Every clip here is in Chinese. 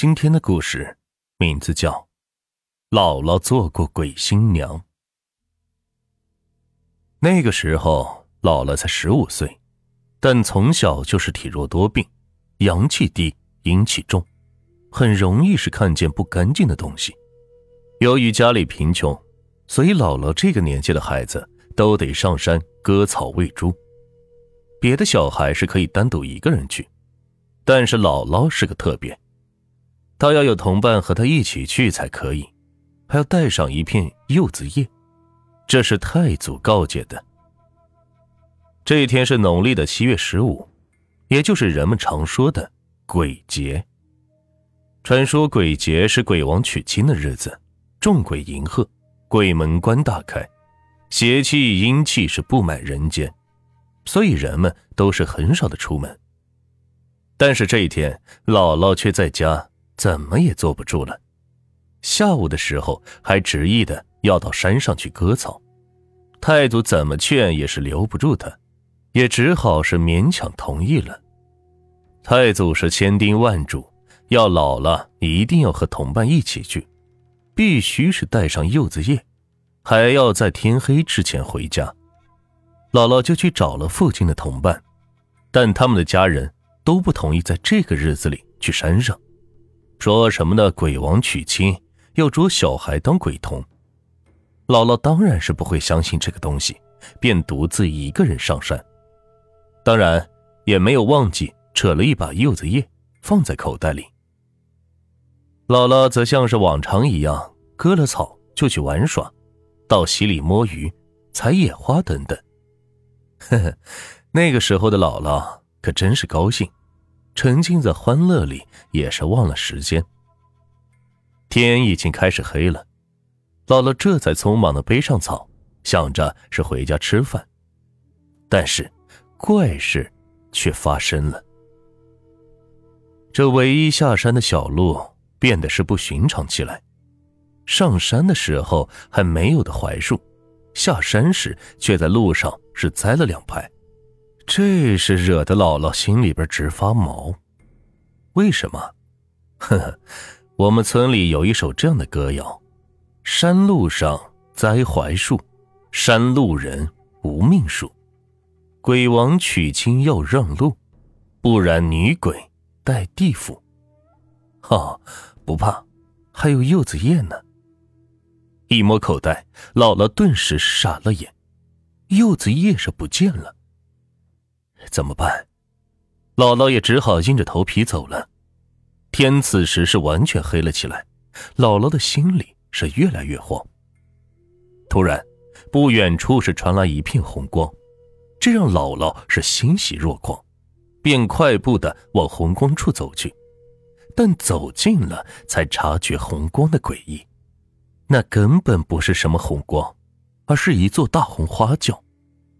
今天的故事名字叫《姥姥做过鬼新娘》。那个时候，姥姥才十五岁，但从小就是体弱多病，阳气低，阴气重，很容易是看见不干净的东西。由于家里贫穷，所以姥姥这个年纪的孩子都得上山割草喂猪。别的小孩是可以单独一个人去，但是姥姥是个特别。他要有同伴和他一起去才可以，还要带上一片柚子叶，这是太祖告诫的。这一天是农历的七月十五，也就是人们常说的鬼节。传说鬼节是鬼王娶亲的日子，众鬼迎贺，鬼门关大开，邪气阴气是布满人间，所以人们都是很少的出门。但是这一天，姥姥却在家。怎么也坐不住了，下午的时候还执意的要到山上去割草，太祖怎么劝也是留不住他，也只好是勉强同意了。太祖是千叮万嘱，要姥姥一定要和同伴一起去，必须是带上柚子叶，还要在天黑之前回家。姥姥就去找了附近的同伴，但他们的家人都不同意在这个日子里去山上。说什么呢？鬼王娶亲要捉小孩当鬼童，姥姥当然是不会相信这个东西，便独自一个人上山。当然也没有忘记扯了一把柚子叶放在口袋里。姥姥则像是往常一样割了草就去玩耍，到溪里摸鱼、采野花等等。呵呵，那个时候的姥姥可真是高兴。沉浸在欢乐里，也是忘了时间。天已经开始黑了，姥姥这才匆忙的背上草，想着是回家吃饭。但是，怪事却发生了。这唯一下山的小路变得是不寻常起来。上山的时候还没有的槐树，下山时却在路上是栽了两排。这是惹得姥姥心里边直发毛，为什么？呵呵，我们村里有一首这样的歌谣：“山路上栽槐树，山路人无命数。鬼王娶亲要让路，不然女鬼带地府。”哈，不怕，还有柚子叶呢。一摸口袋，姥姥顿时傻了眼，柚子叶是不见了。怎么办？姥姥也只好硬着头皮走了。天此时是完全黑了起来，姥姥的心里是越来越慌。突然，不远处是传来一片红光，这让姥姥是欣喜若狂，便快步的往红光处走去。但走近了，才察觉红光的诡异，那根本不是什么红光，而是一座大红花轿。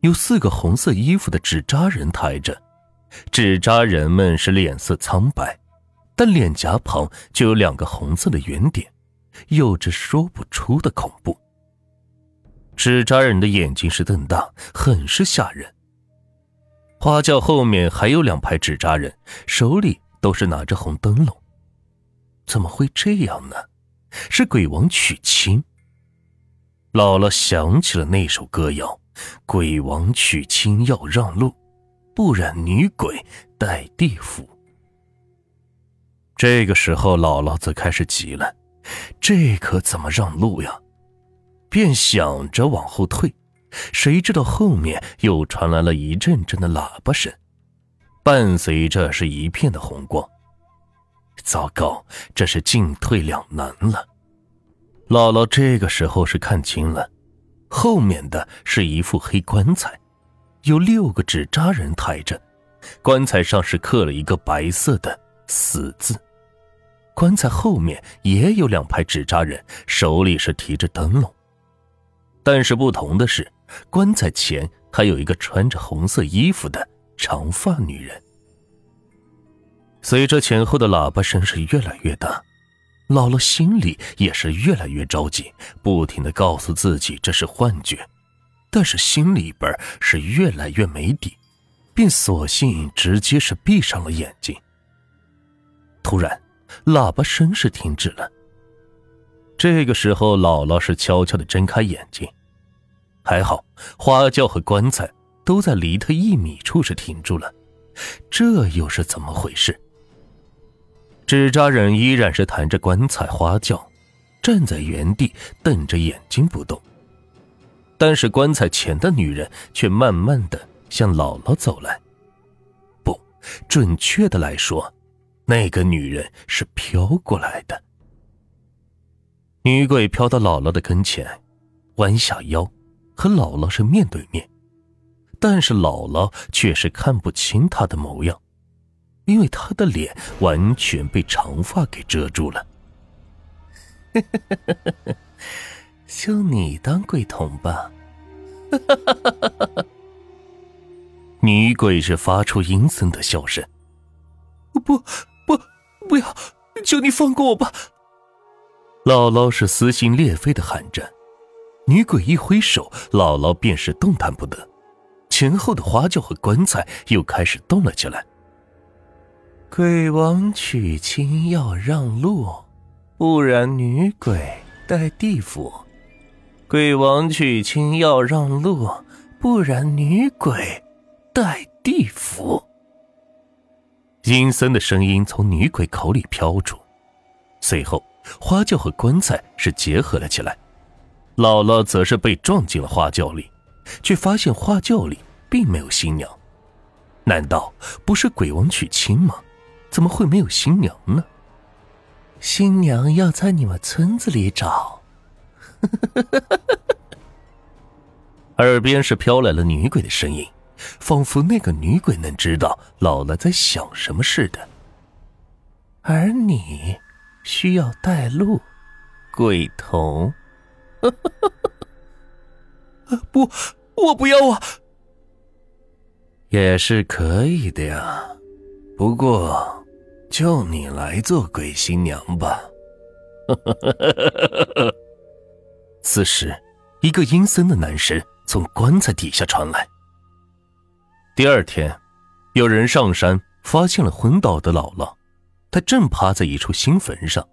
有四个红色衣服的纸扎人抬着，纸扎人们是脸色苍白，但脸颊旁就有两个红色的圆点，有着说不出的恐怖。纸扎人的眼睛是瞪大，很是吓人。花轿后面还有两排纸扎人，手里都是拿着红灯笼。怎么会这样呢？是鬼王娶亲。姥姥想起了那首歌谣。鬼王娶亲要让路，不然女鬼待地府。这个时候，姥姥则开始急了，这可怎么让路呀？便想着往后退，谁知道后面又传来了一阵阵的喇叭声，伴随着是一片的红光。糟糕，这是进退两难了。姥姥这个时候是看清了。后面的是一副黑棺材，有六个纸扎人抬着，棺材上是刻了一个白色的“死”字。棺材后面也有两排纸扎人，手里是提着灯笼。但是不同的是，棺材前还有一个穿着红色衣服的长发女人。随着前后的喇叭声是越来越大。姥姥心里也是越来越着急，不停的告诉自己这是幻觉，但是心里边是越来越没底，便索性直接是闭上了眼睛。突然，喇叭声是停止了。这个时候，姥姥是悄悄的睁开眼睛，还好花轿和棺材都在离她一米处是停住了，这又是怎么回事？纸扎人依然是抬着棺材花轿，站在原地瞪着眼睛不动，但是棺材前的女人却慢慢的向姥姥走来，不，准确的来说，那个女人是飘过来的。女鬼飘到姥姥的跟前，弯下腰，和姥姥是面对面，但是姥姥却是看不清她的模样，因为她的脸完全被长发给遮住了。就你当鬼童吧！女鬼是发出阴森的笑声。不不不要！求你放过我吧！姥姥是撕心裂肺的喊着，女鬼一挥手，姥姥便是动弹不得，前后的花轿和棺材又开始动了起来。鬼王娶亲要让路，不然女鬼待地府。鬼王娶亲要让路，不然女鬼待地府。阴森的声音从女鬼口里飘出，随后。花轿和棺材是结合了起来，姥姥则是被撞进了花轿里，却发现花轿里并没有新娘。难道不是鬼王娶亲吗？怎么会没有新娘呢？新娘要在你们村子里找。耳边是飘来了女鬼的声音，仿佛那个女鬼能知道姥姥在想什么似的。而你。需要带路，鬼童。不，我不要啊！也是可以的呀，不过就你来做鬼新娘吧。此时，一个阴森的男声从棺材底下传来。第二天，有人上山发现了昏倒的姥姥。他正趴在一处新坟上，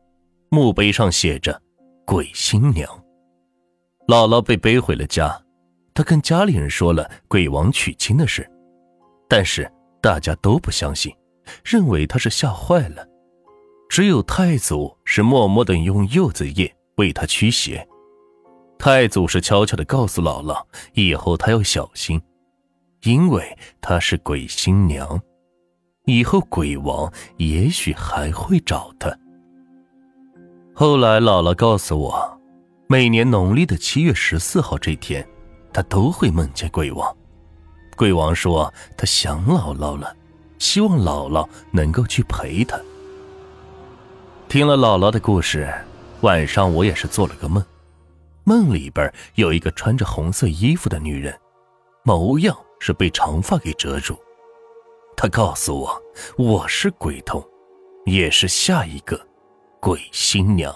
墓碑上写着“鬼新娘”。姥姥被背回了家，他跟家里人说了鬼王娶亲的事，但是大家都不相信，认为他是吓坏了。只有太祖是默默的用柚子叶为他驱邪。太祖是悄悄的告诉姥姥，以后他要小心，因为他是鬼新娘。以后鬼王也许还会找他。后来姥姥告诉我，每年农历的七月十四号这天，他都会梦见鬼王。鬼王说他想姥姥了，希望姥姥能够去陪他。听了姥姥的故事，晚上我也是做了个梦，梦里边有一个穿着红色衣服的女人，模样是被长发给遮住。他告诉我，我是鬼童，也是下一个鬼新娘。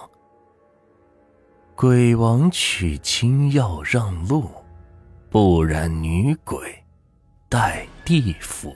鬼王娶亲要让路，不然女鬼待地府。